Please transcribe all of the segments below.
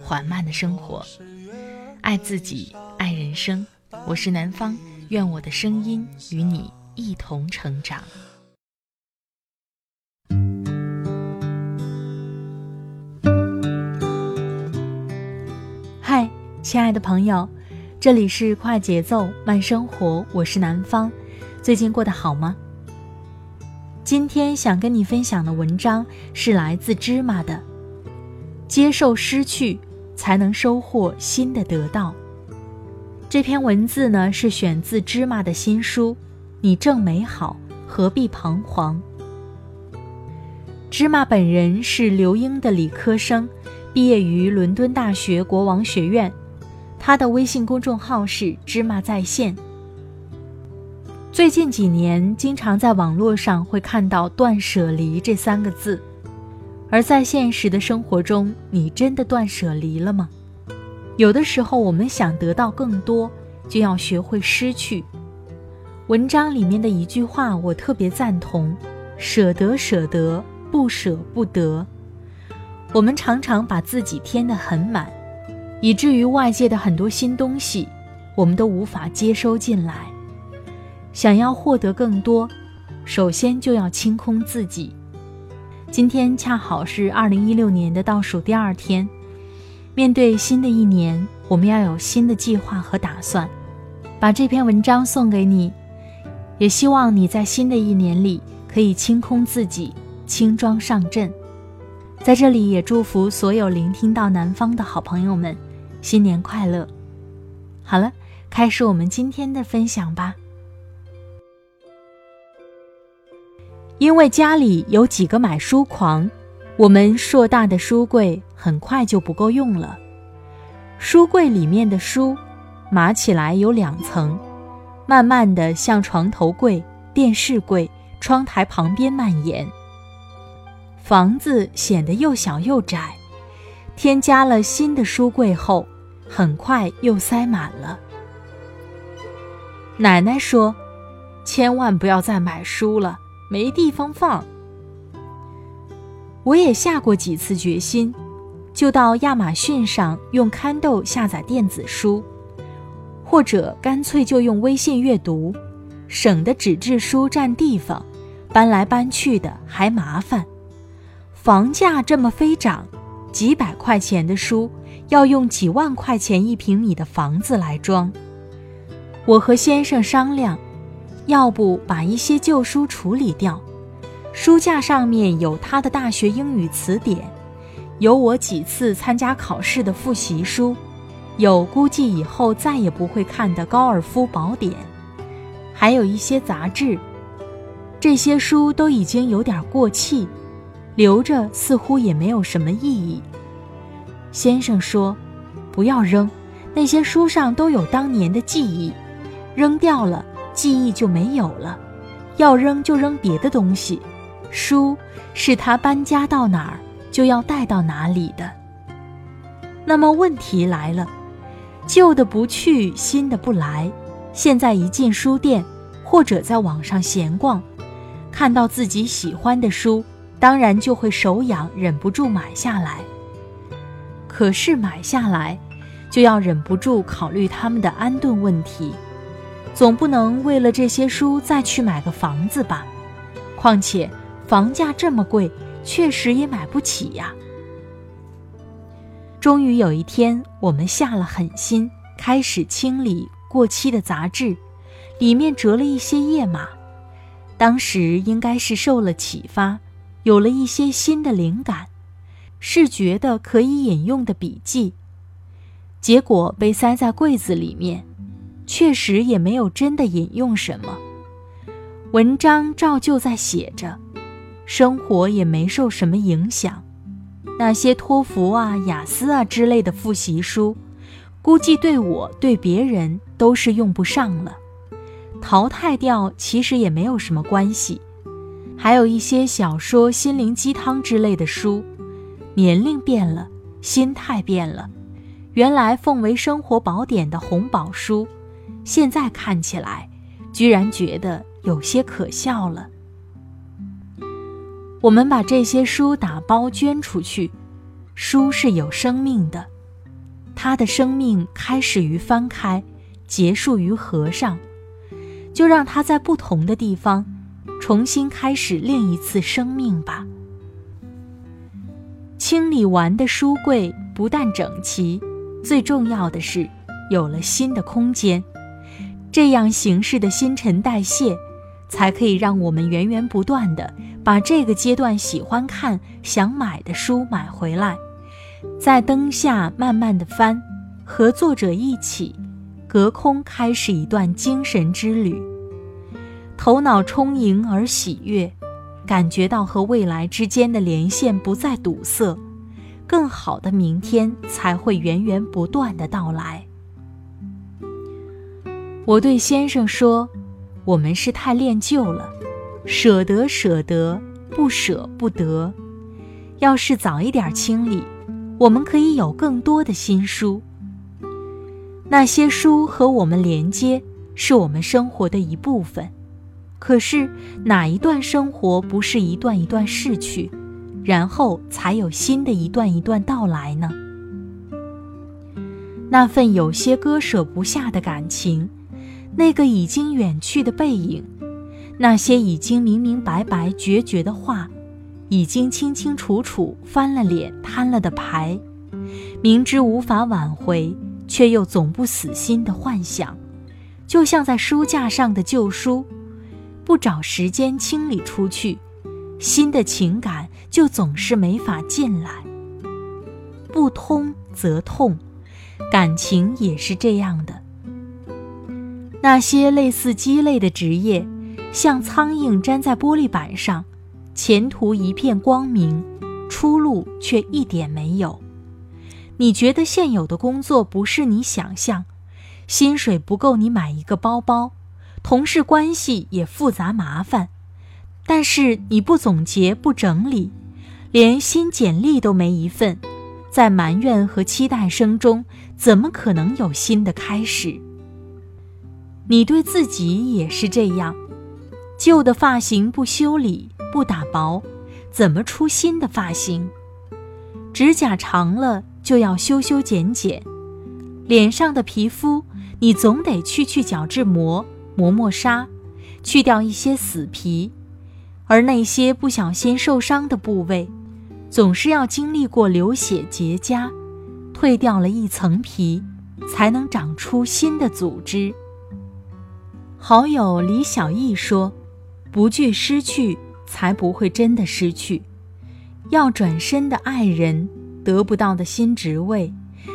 缓慢的生活，爱自己，爱人生。我是南方，愿我的声音与你一同成长。嗨，亲爱的朋友。这里是快节奏慢生活，我是南方，最近过得好吗？今天想跟你分享的文章是来自芝麻的，接受失去，才能收获新的得到。这篇文字呢是选自芝麻的新书《你正美好，何必彷徨》。芝麻本人是留英的理科生，毕业于伦敦大学国王学院。他的微信公众号是芝麻在线。最近几年，经常在网络上会看到“断舍离”这三个字，而在现实的生活中，你真的断舍离了吗？有的时候，我们想得到更多，就要学会失去。文章里面的一句话，我特别赞同：“舍得，舍得，不舍不得。”我们常常把自己填得很满。以至于外界的很多新东西，我们都无法接收进来。想要获得更多，首先就要清空自己。今天恰好是二零一六年的倒数第二天，面对新的一年，我们要有新的计划和打算。把这篇文章送给你，也希望你在新的一年里可以清空自己，轻装上阵。在这里也祝福所有聆听到南方的好朋友们。新年快乐！好了，开始我们今天的分享吧。因为家里有几个买书狂，我们硕大的书柜很快就不够用了。书柜里面的书码起来有两层，慢慢的向床头柜、电视柜、窗台旁边蔓延。房子显得又小又窄。添加了新的书柜后，很快又塞满了。奶奶说：“千万不要再买书了，没地方放。”我也下过几次决心，就到亚马逊上用 Kindle 下载电子书，或者干脆就用微信阅读，省得纸质书占地方，搬来搬去的还麻烦。房价这么飞涨。几百块钱的书要用几万块钱一平米的房子来装。我和先生商量，要不把一些旧书处理掉。书架上面有他的大学英语词典，有我几次参加考试的复习书，有估计以后再也不会看的高尔夫宝典，还有一些杂志。这些书都已经有点过气。留着似乎也没有什么意义。先生说：“不要扔，那些书上都有当年的记忆，扔掉了记忆就没有了。要扔就扔别的东西，书是他搬家到哪儿就要带到哪里的。”那么问题来了，旧的不去，新的不来。现在一进书店或者在网上闲逛，看到自己喜欢的书。当然就会手痒，忍不住买下来。可是买下来，就要忍不住考虑他们的安顿问题，总不能为了这些书再去买个房子吧？况且房价这么贵，确实也买不起呀。终于有一天，我们下了狠心，开始清理过期的杂志，里面折了一些页码。当时应该是受了启发。有了一些新的灵感，是觉得可以引用的笔记，结果被塞在柜子里面，确实也没有真的引用什么。文章照旧在写着，生活也没受什么影响，那些托福啊、雅思啊之类的复习书，估计对我对别人都是用不上了。淘汰掉其实也没有什么关系。还有一些小说、心灵鸡汤之类的书，年龄变了，心态变了。原来奉为生活宝典的红宝书，现在看起来，居然觉得有些可笑了。我们把这些书打包捐出去，书是有生命的，它的生命开始于翻开，结束于合上，就让它在不同的地方。重新开始另一次生命吧。清理完的书柜不但整齐，最重要的是有了新的空间。这样形式的新陈代谢，才可以让我们源源不断的把这个阶段喜欢看、想买的书买回来，在灯下慢慢的翻，和作者一起，隔空开始一段精神之旅。头脑充盈而喜悦，感觉到和未来之间的连线不再堵塞，更好的明天才会源源不断的到来。我对先生说：“我们是太恋旧了，舍得舍得，不舍不得。要是早一点清理，我们可以有更多的新书。那些书和我们连接，是我们生活的一部分。”可是哪一段生活不是一段一段逝去，然后才有新的一段一段到来呢？那份有些割舍不下的感情，那个已经远去的背影，那些已经明明白白决绝的话，已经清清楚楚翻了脸摊了的牌，明知无法挽回却又总不死心的幻想，就像在书架上的旧书。不找时间清理出去，新的情感就总是没法进来。不通则痛，感情也是这样的。那些类似鸡肋的职业，像苍蝇粘在玻璃板上，前途一片光明，出路却一点没有。你觉得现有的工作不是你想象，薪水不够你买一个包包。同事关系也复杂麻烦，但是你不总结不整理，连新简历都没一份，在埋怨和期待声中，怎么可能有新的开始？你对自己也是这样，旧的发型不修理不打薄，怎么出新的发型？指甲长了就要修修剪剪，脸上的皮肤你总得去去角质膜。磨磨砂，去掉一些死皮，而那些不小心受伤的部位，总是要经历过流血结痂，褪掉了一层皮，才能长出新的组织。好友李小艺说：“不惧失去，才不会真的失去。要转身的爱人，得不到的新职位，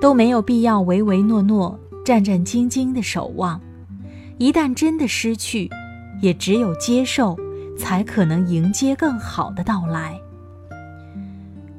都没有必要唯唯诺诺、战战兢兢的守望。”一旦真的失去，也只有接受，才可能迎接更好的到来。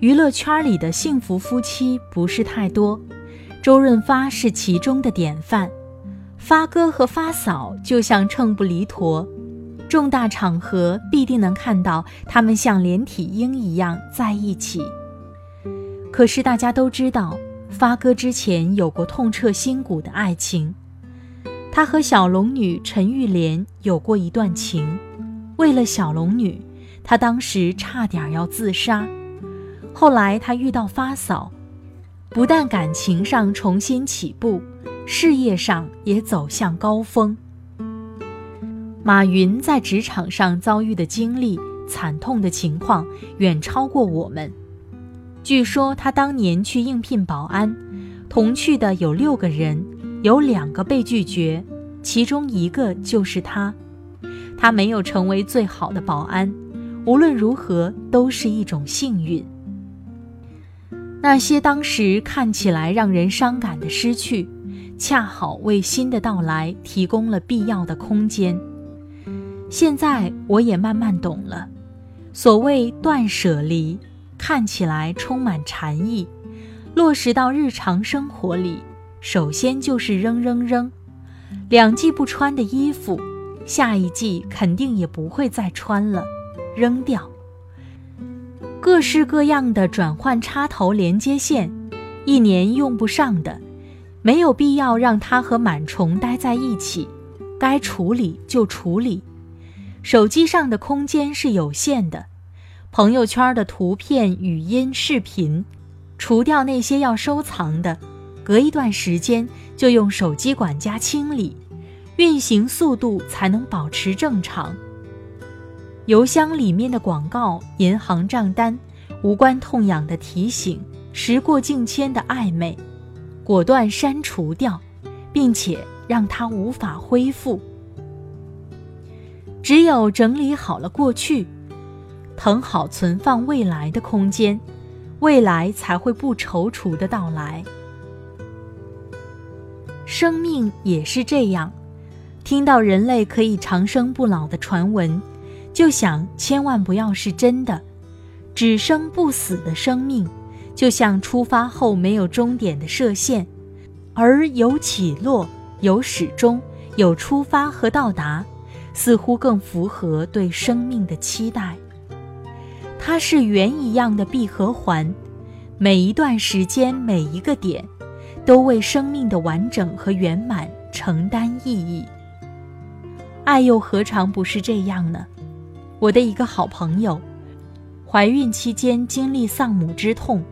娱乐圈里的幸福夫妻不是太多，周润发是其中的典范。发哥和发嫂就像秤不离砣，重大场合必定能看到他们像连体婴一样在一起。可是大家都知道，发哥之前有过痛彻心骨的爱情。他和小龙女陈玉莲有过一段情，为了小龙女，他当时差点要自杀。后来他遇到发嫂，不但感情上重新起步，事业上也走向高峰。马云在职场上遭遇的经历，惨痛的情况远超过我们。据说他当年去应聘保安，同去的有六个人。有两个被拒绝，其中一个就是他。他没有成为最好的保安，无论如何都是一种幸运。那些当时看起来让人伤感的失去，恰好为新的到来提供了必要的空间。现在我也慢慢懂了，所谓断舍离，看起来充满禅意，落实到日常生活里，首先就是扔扔扔。两季不穿的衣服，下一季肯定也不会再穿了，扔掉。各式各样的转换插头连接线，一年用不上的，没有必要让它和螨虫待在一起，该处理就处理。手机上的空间是有限的。朋友圈的图片、语音、视频，除掉那些要收藏的，隔一段时间就用手机管家清理，运行速度才能保持正常。邮箱里面的广告、银行账单、无关痛痒的提醒、时过境迁的暧昧，果断删除掉，并且让它无法恢复。只有整理好了过去。腾好存放未来的空间，未来才会不踌躇的到来。生命也是这样，听到人类可以长生不老的传闻，就想千万不要是真的。只生不死的生命，就像出发后没有终点的射线，而有起落、有始终、有出发和到达，似乎更符合对生命的期待。它是圆一样的闭合环，每一段时间、每一个点，都为生命的完整和圆满承担意义。爱又何尝不是这样呢？我的一个好朋友，怀孕期间经历丧母之痛，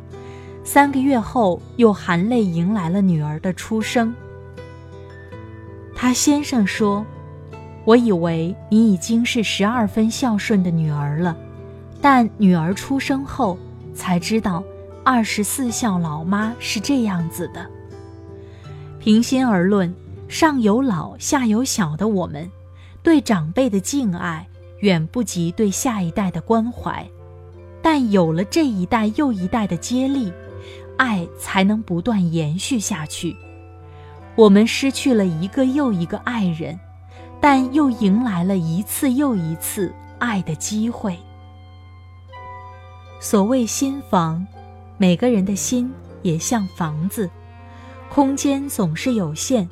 三个月后又含泪迎来了女儿的出生。他先生说：“我以为你已经是十二分孝顺的女儿了。”但女儿出生后，才知道二十四孝老妈是这样子的。平心而论，上有老下有小的我们，对长辈的敬爱远不及对下一代的关怀。但有了这一代又一代的接力，爱才能不断延续下去。我们失去了一个又一个爱人，但又迎来了一次又一次爱的机会。所谓心房，每个人的心也像房子，空间总是有限，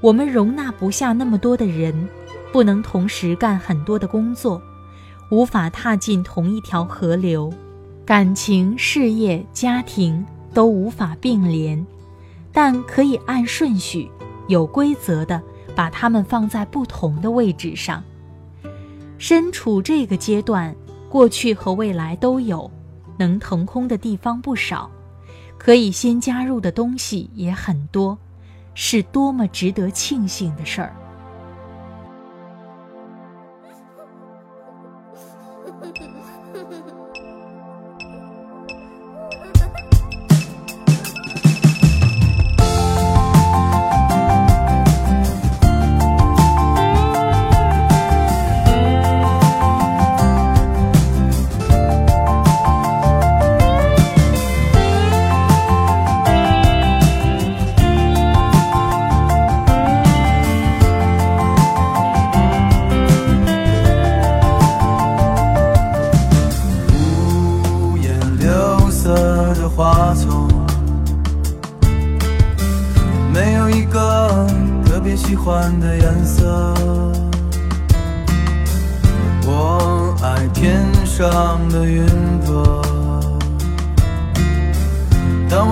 我们容纳不下那么多的人，不能同时干很多的工作，无法踏进同一条河流，感情、事业、家庭都无法并联，但可以按顺序、有规则的把它们放在不同的位置上。身处这个阶段。过去和未来都有，能腾空的地方不少，可以先加入的东西也很多，是多么值得庆幸的事儿。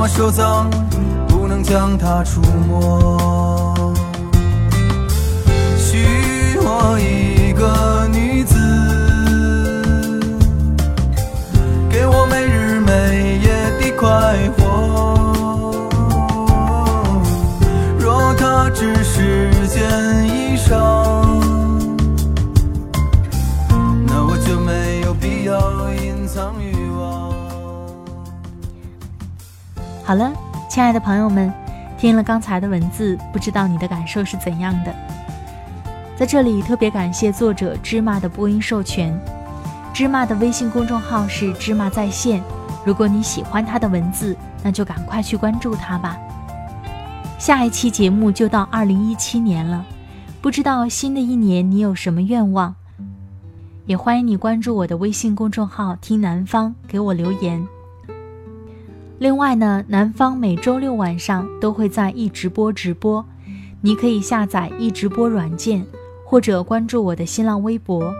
收藏，不能将它触摸。许我一个女子，给我每日每夜的快活。若它只是件衣裳，好了，亲爱的朋友们，听了刚才的文字，不知道你的感受是怎样的？在这里特别感谢作者芝麻的播音授权。芝麻的微信公众号是芝麻在线，如果你喜欢他的文字，那就赶快去关注他吧。下一期节目就到二零一七年了，不知道新的一年你有什么愿望？也欢迎你关注我的微信公众号“听南方”，给我留言。另外呢，南方每周六晚上都会在易直播直播，你可以下载易直播软件，或者关注我的新浪微博，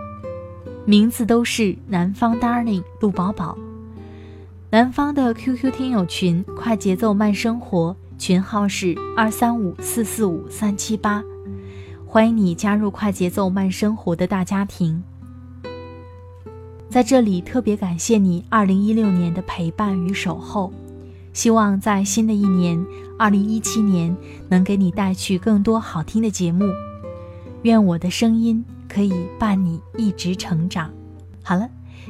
名字都是南方 Darling 陆宝宝。南方的 QQ 听友群“快节奏慢生活”群号是二三五四四五三七八，欢迎你加入“快节奏慢生活”的大家庭。在这里特别感谢你二零一六年的陪伴与守候。希望在新的一年，二零一七年能给你带去更多好听的节目。愿我的声音可以伴你一直成长。好了，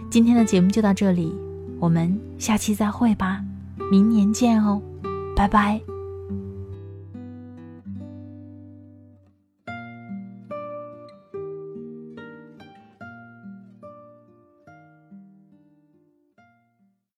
今天的节目就到这里，我们下期再会吧，明年见哦，拜拜。